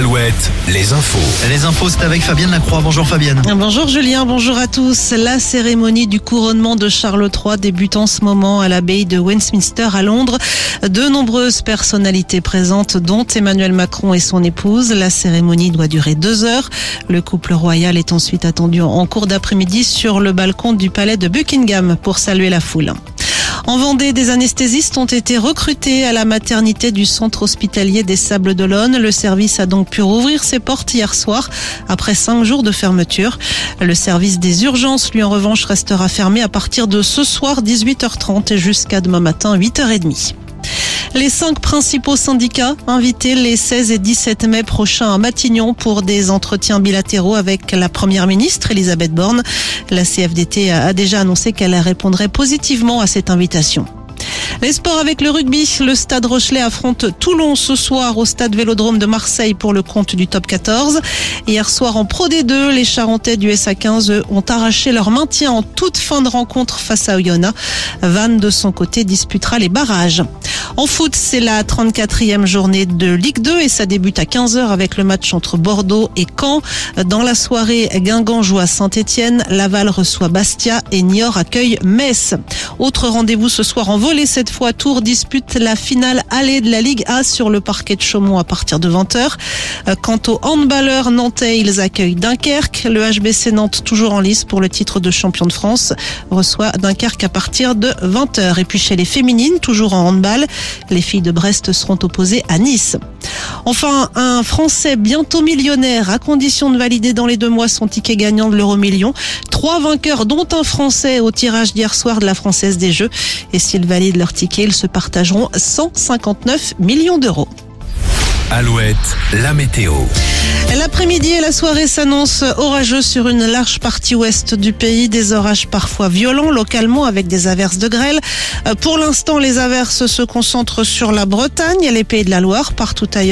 Alouette, les infos. Les infos, c'est avec Fabienne Lacroix. Bonjour Fabienne. Bonjour Julien, bonjour à tous. La cérémonie du couronnement de Charles III débute en ce moment à l'abbaye de Westminster à Londres. De nombreuses personnalités présentes, dont Emmanuel Macron et son épouse. La cérémonie doit durer deux heures. Le couple royal est ensuite attendu en cours d'après-midi sur le balcon du palais de Buckingham pour saluer la foule. En Vendée, des anesthésistes ont été recrutés à la maternité du centre hospitalier des Sables d'Olonne. Le service a donc pu rouvrir ses portes hier soir après cinq jours de fermeture. Le service des urgences, lui en revanche, restera fermé à partir de ce soir 18h30 et jusqu'à demain matin 8h30. Les cinq principaux syndicats invités les 16 et 17 mai prochains à Matignon pour des entretiens bilatéraux avec la première ministre Elisabeth Borne. La CFDT a déjà annoncé qu'elle répondrait positivement à cette invitation. Les sports avec le rugby. Le stade Rochelet affronte Toulon ce soir au stade Vélodrome de Marseille pour le compte du top 14. Hier soir en Pro D2, les Charentais du SA15 ont arraché leur maintien en toute fin de rencontre face à Oyonnax. Vannes de son côté disputera les barrages. En foot, c'est la 34e journée de Ligue 2 et ça débute à 15h avec le match entre Bordeaux et Caen. Dans la soirée, Guingamp joue à Saint-Etienne, Laval reçoit Bastia et Niort accueille Metz. Autre rendez-vous ce soir en volée, cette fois Tours dispute la finale allée de la Ligue A sur le parquet de Chaumont à partir de 20h. Quant aux handballeurs nantais, ils accueillent Dunkerque. Le HBC Nantes, toujours en lice pour le titre de champion de France, reçoit Dunkerque à partir de 20h. Et puis chez les féminines, toujours en handball, les filles de Brest seront opposées à Nice. Enfin, un Français bientôt millionnaire à condition de valider dans les deux mois son ticket gagnant de l'euro million. Trois vainqueurs, dont un Français au tirage d'hier soir de la Française des Jeux. Et s'ils valident leur ticket, ils se partageront 159 millions d'euros. Alouette, la météo. L'après-midi et la soirée s'annoncent orageux sur une large partie ouest du pays. Des orages parfois violents localement avec des averses de grêle. Pour l'instant, les averses se concentrent sur la Bretagne et les pays de la Loire. Partout ailleurs,